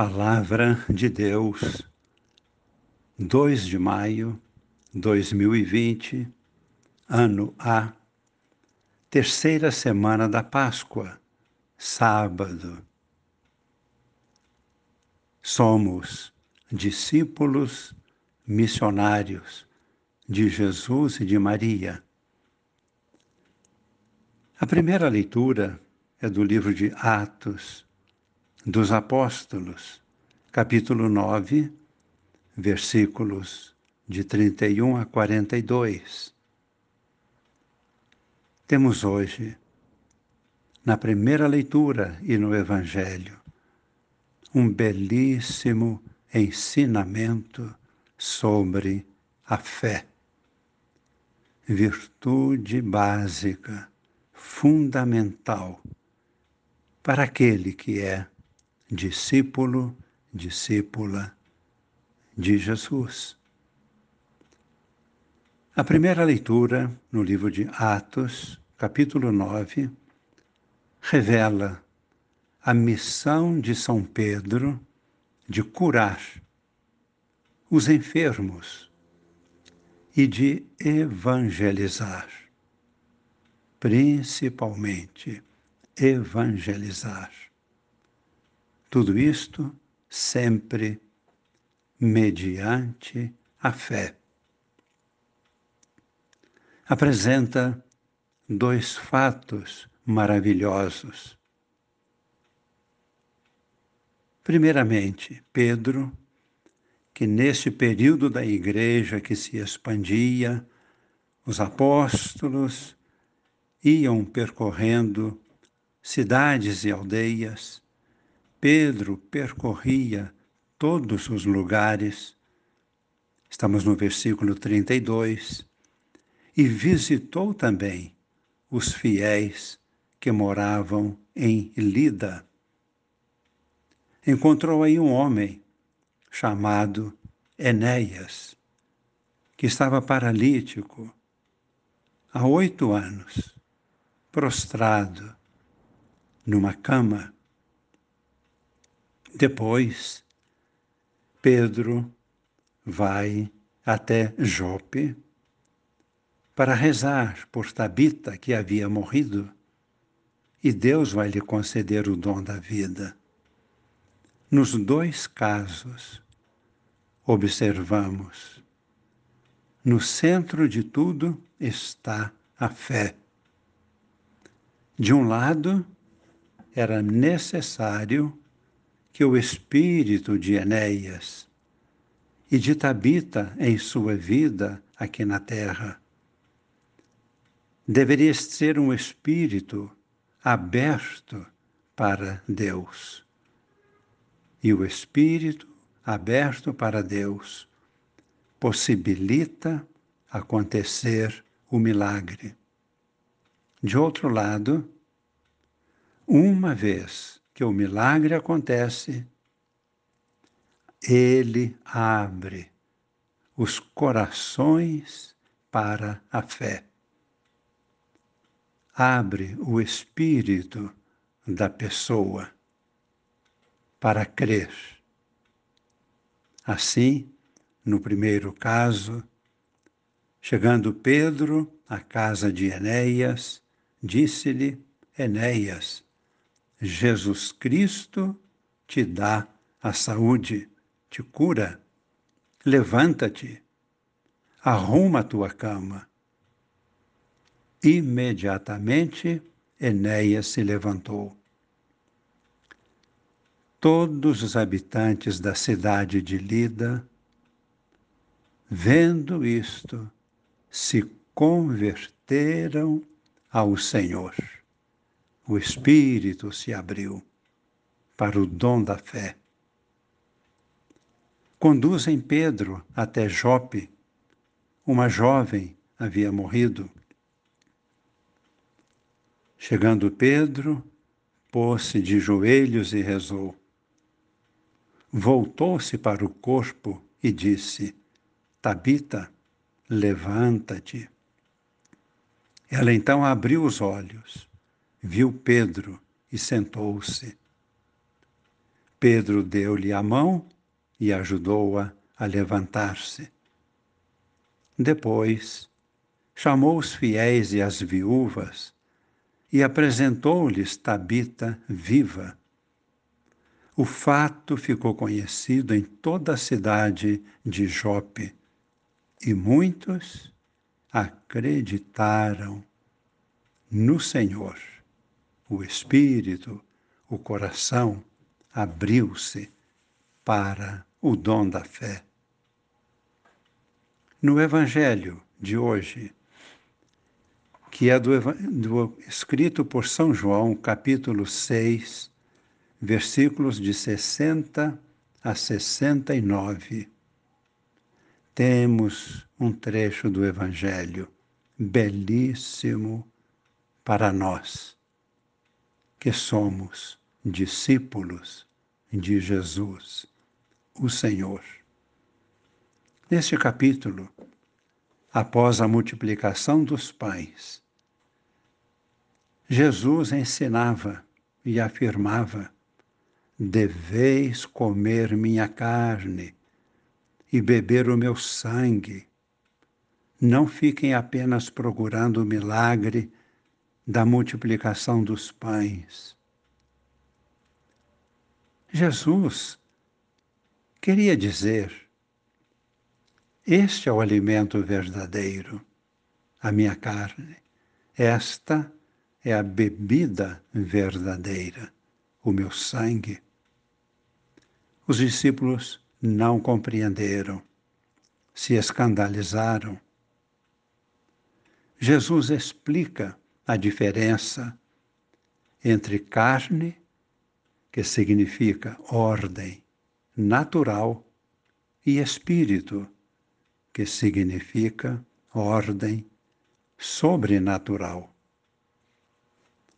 Palavra de Deus, 2 de maio 2020, ano A, terceira semana da Páscoa, sábado. Somos discípulos missionários de Jesus e de Maria. A primeira leitura é do livro de Atos dos Apóstolos, capítulo 9, versículos de 31 a 42. Temos hoje, na primeira leitura e no Evangelho, um belíssimo ensinamento sobre a fé. Virtude básica, fundamental para aquele que é discípulo, discípula de Jesus. A primeira leitura no livro de Atos, capítulo 9, revela a missão de São Pedro de curar os enfermos e de evangelizar, principalmente evangelizar. Tudo isto sempre mediante a fé. Apresenta dois fatos maravilhosos. Primeiramente, Pedro, que nesse período da igreja que se expandia, os apóstolos iam percorrendo cidades e aldeias, Pedro percorria todos os lugares, estamos no versículo 32, e visitou também os fiéis que moravam em Lida. Encontrou aí um homem chamado Enéas, que estava paralítico há oito anos, prostrado numa cama. Depois, Pedro vai até Jope para rezar por Tabita, que havia morrido, e Deus vai lhe conceder o dom da vida. Nos dois casos, observamos, no centro de tudo está a fé. De um lado, era necessário que o espírito de Enéas e de Tabita em sua vida aqui na terra deveria ser um espírito aberto para Deus. E o espírito aberto para Deus possibilita acontecer o milagre. De outro lado, uma vez que o milagre acontece, ele abre os corações para a fé. Abre o espírito da pessoa para crer. Assim, no primeiro caso, chegando Pedro à casa de Enéas, disse-lhe: Enéas, Jesus Cristo te dá a saúde, te cura. Levanta-te, arruma a tua cama. Imediatamente, Enéas se levantou. Todos os habitantes da cidade de Lida, vendo isto, se converteram ao Senhor o espírito se abriu para o dom da fé. Conduzem Pedro até Jope. Uma jovem havia morrido. Chegando Pedro, pôs-se de joelhos e rezou. Voltou-se para o corpo e disse: Tabita, levanta-te. Ela então abriu os olhos viu Pedro e sentou-se. Pedro deu-lhe a mão e ajudou-a a, a levantar-se. Depois, chamou os fiéis e as viúvas e apresentou-lhes Tabita viva. O fato ficou conhecido em toda a cidade de Jope e muitos acreditaram no Senhor. O espírito, o coração abriu-se para o dom da fé. No Evangelho de hoje, que é do, do, escrito por São João, capítulo 6, versículos de 60 a 69. Temos um trecho do Evangelho belíssimo para nós, que somos discípulos de Jesus, o Senhor. Neste capítulo, após a multiplicação dos pães, Jesus ensinava e afirmava: Deveis comer minha carne e beber o meu sangue. Não fiquem apenas procurando o milagre da multiplicação dos pães. Jesus queria dizer este é o alimento verdadeiro, a minha carne. Esta é a bebida verdadeira, o meu sangue. Os discípulos não compreenderam, se escandalizaram. Jesus explica a diferença entre carne, que significa ordem natural, e espírito, que significa ordem sobrenatural.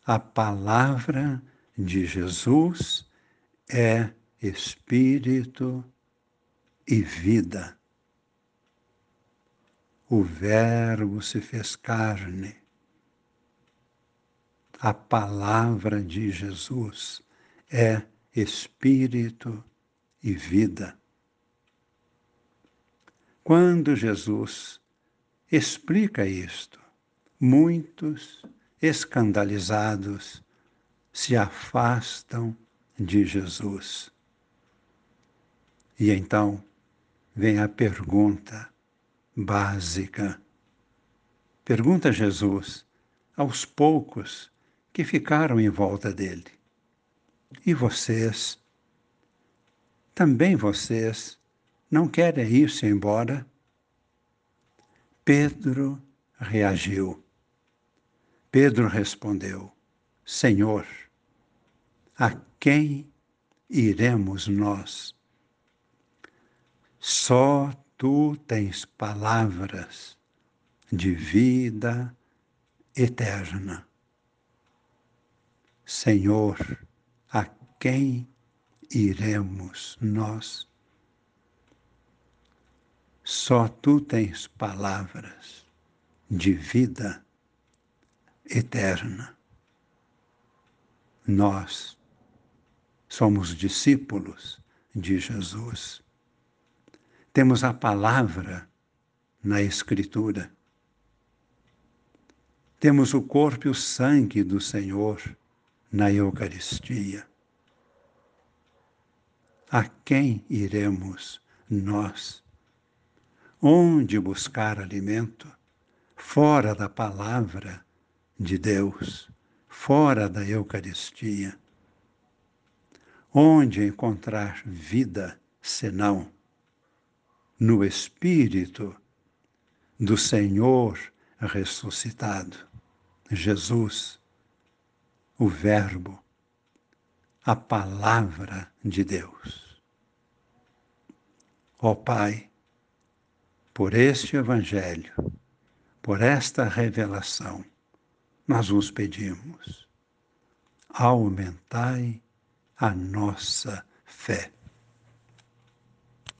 A palavra de Jesus é espírito e vida. O Verbo se fez carne. A palavra de Jesus é espírito e vida. Quando Jesus explica isto, muitos escandalizados se afastam de Jesus. E então vem a pergunta básica. Pergunta Jesus aos poucos que ficaram em volta dele. E vocês? Também vocês não querem ir-se embora? Pedro reagiu. Pedro respondeu: Senhor, a quem iremos nós? Só tu tens palavras de vida eterna. Senhor, a quem iremos nós? Só tu tens palavras de vida eterna. Nós somos discípulos de Jesus. Temos a palavra na Escritura. Temos o corpo e o sangue do Senhor na Eucaristia. A quem iremos nós? Onde buscar alimento? Fora da palavra de Deus, fora da Eucaristia. Onde encontrar vida senão no Espírito do Senhor ressuscitado, Jesus, o Verbo, a Palavra de Deus. Ó Pai, por este Evangelho, por esta revelação, nós vos pedimos, aumentai a nossa fé.